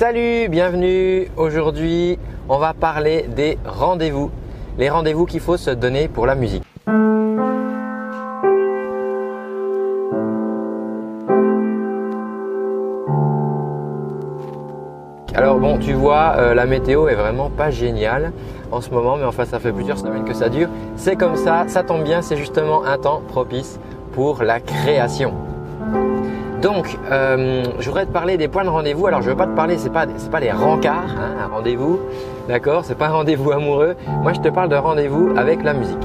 Salut, bienvenue. Aujourd'hui, on va parler des rendez-vous. Les rendez-vous qu'il faut se donner pour la musique. Alors bon, tu vois, euh, la météo est vraiment pas géniale en ce moment, mais enfin ça fait plusieurs semaines que ça dure. C'est comme ça, ça tombe bien, c'est justement un temps propice pour la création. Donc, euh, je voudrais te parler des points de rendez-vous. Alors, je ne veux pas te parler, c'est pas pas des rencarts, hein, un rendez-vous, d'accord? C'est pas un rendez-vous amoureux. Moi, je te parle de rendez-vous avec la musique.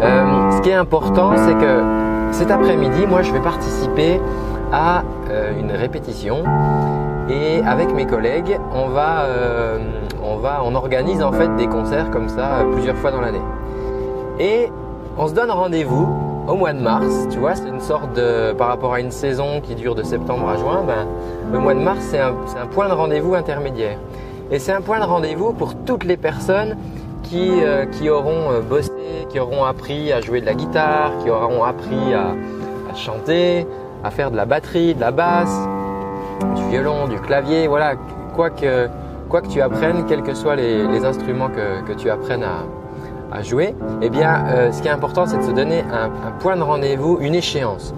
Euh, ce qui est important, c'est que cet après-midi, moi, je vais participer à euh, une répétition et avec mes collègues, on va, euh, on va, on organise en fait des concerts comme ça euh, plusieurs fois dans l'année. Et on se donne rendez-vous au mois de mars. Tu vois, c'est une sorte de, par rapport à une saison qui dure de septembre à juin, ben, le mois de mars c'est un, un, point de rendez-vous intermédiaire. Et c'est un point de rendez-vous pour toutes les personnes qui, euh, qui auront bossé, qui auront appris à jouer de la guitare, qui auront appris à chanter, à faire de la batterie, de la basse, du violon, du clavier, voilà, quoi que, tu apprennes, quels que soient les, instruments que, tu apprennes à, jouer, eh bien, euh, ce qui est important, c'est de se donner un point de rendez-vous, une échéance.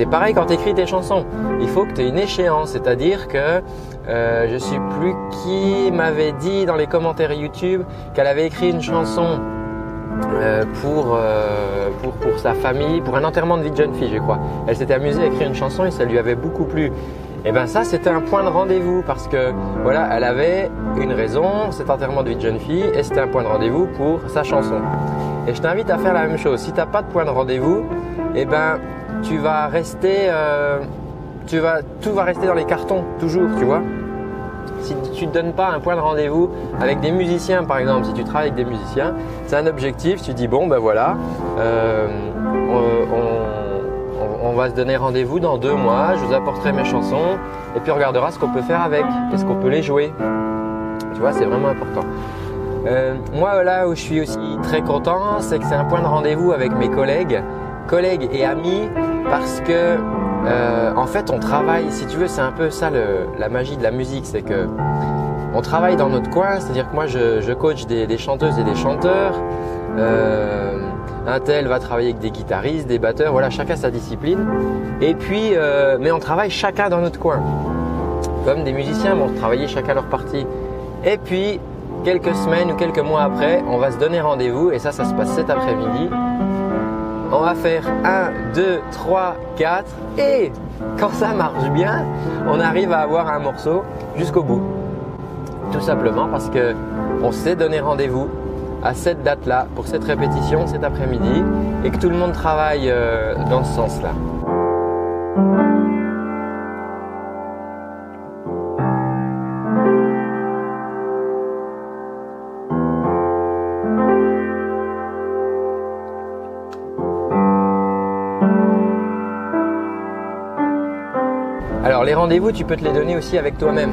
C'est pareil quand tu écris tes chansons. Il faut que tu aies une échéance, c'est-à-dire que euh, je suis plus qui m'avait dit dans les commentaires YouTube qu'elle avait écrit une chanson euh, pour, euh, pour, pour sa famille, pour un enterrement de vie de jeune fille, je crois. Elle s'était amusée à écrire une chanson et ça lui avait beaucoup plu. Et ben ça, c'était un point de rendez-vous parce que voilà, elle avait une raison, cet enterrement de vie de jeune fille, et c'était un point de rendez-vous pour sa chanson. Et je t'invite à faire la même chose. Si tu n'as pas de point de rendez-vous, et ben tu vas rester, euh, tu vas, tout va rester dans les cartons toujours, tu vois. Si tu ne donnes pas un point de rendez-vous avec des musiciens, par exemple, si tu travailles avec des musiciens, c'est un objectif, tu dis bon ben voilà, euh, on, va se donner rendez-vous dans deux mois, je vous apporterai mes chansons et puis on regardera ce qu'on peut faire avec, est-ce qu'on peut les jouer. Tu vois, c'est vraiment important. Euh, moi là où je suis aussi très content, c'est que c'est un point de rendez-vous avec mes collègues collègues et amis parce que euh, en fait on travaille, si tu veux, c'est un peu ça la magie de la musique, c'est que on travaille dans notre coin, c'est-à-dire que moi je, je coach des, des, chanteuses et des chanteurs. Euh, un tel va travailler avec des guitaristes, des batteurs, voilà, chacun sa discipline. Et puis, euh, mais on travaille chacun dans notre coin. Comme des musiciens vont travailler chacun leur partie. Et puis, quelques semaines ou quelques mois après, on va se donner rendez-vous, et ça, ça se passe cet après-midi. On va faire 1, 2, 3, 4 et quand ça marche bien, on arrive à avoir un morceau jusqu'au bout. Tout simplement parce que on s'est donné rendez-vous à cette date-là pour cette répétition cet après-midi et que tout le monde travaille euh, dans ce sens-là. Alors les rendez-vous, tu peux te les donner aussi avec toi-même.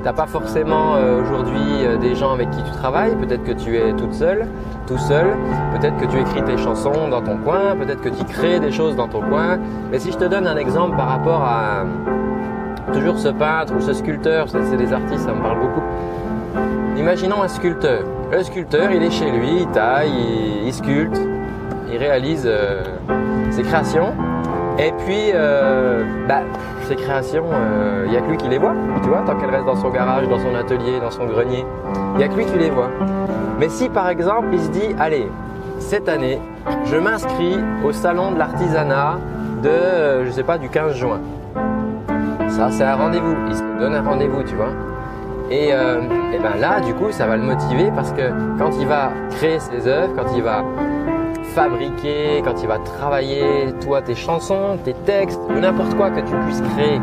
Tu n'as pas forcément euh, aujourd'hui euh, des gens avec qui tu travailles, peut-être que tu es toute seule, tout seul, peut-être que tu écris tes chansons dans ton coin, peut-être que tu crées des choses dans ton coin. Mais si je te donne un exemple par rapport à toujours ce peintre ou ce sculpteur, c'est des artistes, ça me parle beaucoup. Imaginons un sculpteur. Le sculpteur, il est chez lui, il taille, il, sculpte, il réalise euh, ses créations. Et puis, euh, bah, ces créations, il euh, n'y a que lui qui les voit, tu vois, tant qu'elles restent dans son garage, dans son atelier, dans son grenier. Il n'y a que lui qui les voit. Mais si par exemple, il se dit, allez, cette année, je m'inscris au salon de l'artisanat de, euh, je sais pas, du 15 juin. Ça, c'est un rendez-vous. Il se donne un rendez-vous, tu vois. Et, euh, et ben là, du coup, ça va le motiver parce que quand il va créer ses œuvres, quand il va fabriquer, quand il va travailler, toi, tes chansons, tes textes, ou n'importe quoi que tu puisses créer,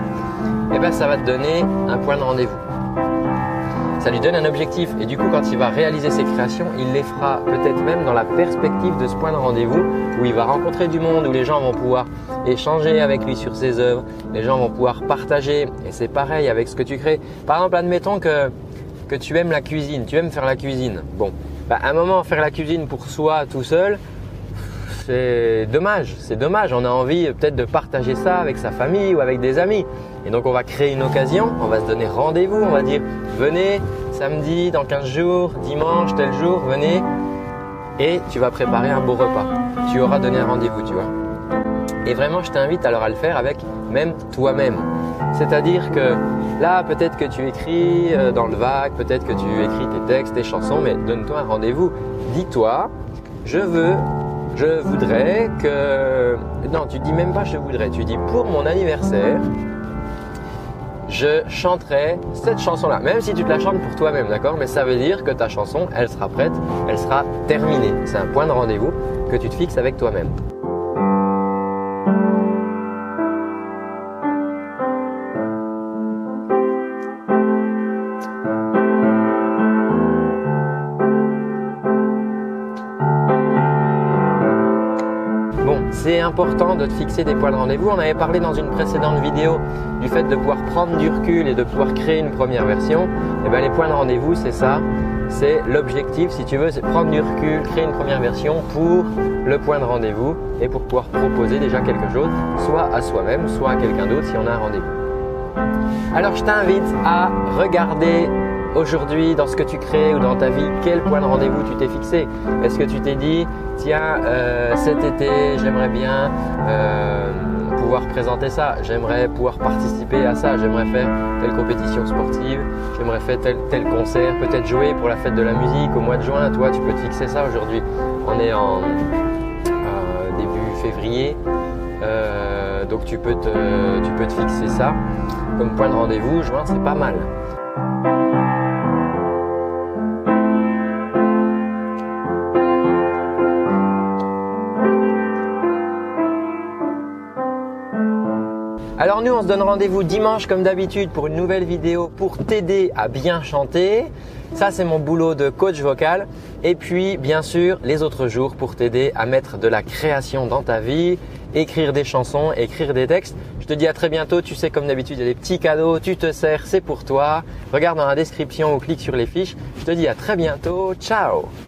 eh ben, ça va te donner un point de rendez-vous. ça lui donne un objectif. Et du coup, quand il va réaliser ses créations, il les fera peut-être même dans la perspective de ce point de rendez-vous où il va rencontrer du monde, où les gens vont pouvoir échanger avec lui sur ses œuvres, les gens vont pouvoir partager. Et c'est pareil avec ce que tu crées. Par exemple, admettons que, que tu aimes la cuisine, tu aimes faire la cuisine. Bon, bah, à un moment, faire la cuisine pour soi tout seul, c'est dommage, c'est dommage. On a envie peut-être de partager ça avec sa famille ou avec des amis. Et donc on va créer une occasion, on va se donner rendez-vous, on va dire venez samedi dans 15 jours, dimanche, tel jour, venez et tu vas préparer un beau repas. Tu auras donné un rendez-vous, tu vois. Et vraiment, je t'invite alors à le faire avec même toi-même. C'est-à-dire que là, peut-être que tu écris euh, dans le vague, peut-être que tu écris tes textes, tes chansons, mais donne-toi un rendez-vous. Dis-toi, je veux je voudrais que... Non, tu dis même pas je voudrais, tu dis pour mon anniversaire, je chanterai cette chanson-là. Même si tu te la chantes pour toi-même, d'accord Mais ça veut dire que ta chanson, elle sera prête, elle sera terminée. C'est un point de rendez-vous que tu te fixes avec toi-même. C'est important de te fixer des points de rendez-vous. On avait parlé dans une précédente vidéo du fait de pouvoir prendre du recul et de pouvoir créer une première version. Et eh bien les points de rendez-vous, c'est ça. C'est l'objectif, si tu veux, c'est prendre du recul, créer une première version pour le point de rendez-vous et pour pouvoir proposer déjà quelque chose, soit à soi-même, soit à quelqu'un d'autre si on a un rendez-vous. Alors je t'invite à regarder aujourd'hui dans ce que tu crées ou dans ta vie, quel point de rendez-vous tu t'es fixé? Est-ce que tu t'es dit, tiens, euh, cet été, j'aimerais bien euh, pouvoir présenter ça, j'aimerais pouvoir participer à ça, j'aimerais faire telle compétition sportive, j'aimerais faire tel, tel concert, peut-être jouer pour la fête de la musique au mois de juin, toi tu peux te fixer ça aujourd'hui. On est en euh, début février. donc tu peux, te, tu peux te fixer ça comme point de rendez-vous. Juin, c'est pas mal. Alors nous, on se donne rendez-vous dimanche comme d'habitude pour une nouvelle vidéo pour t'aider à bien chanter. Ça, c'est mon boulot de coach vocal. Et puis, bien sûr, les autres jours pour t'aider à mettre de la création dans ta vie, écrire des chansons, écrire des textes. Je te dis à très bientôt. Tu sais, comme d'habitude, il y a des petits cadeaux. Tu te sers, c'est pour toi. Regarde dans la description ou clique sur les fiches. Je te dis à très bientôt. Ciao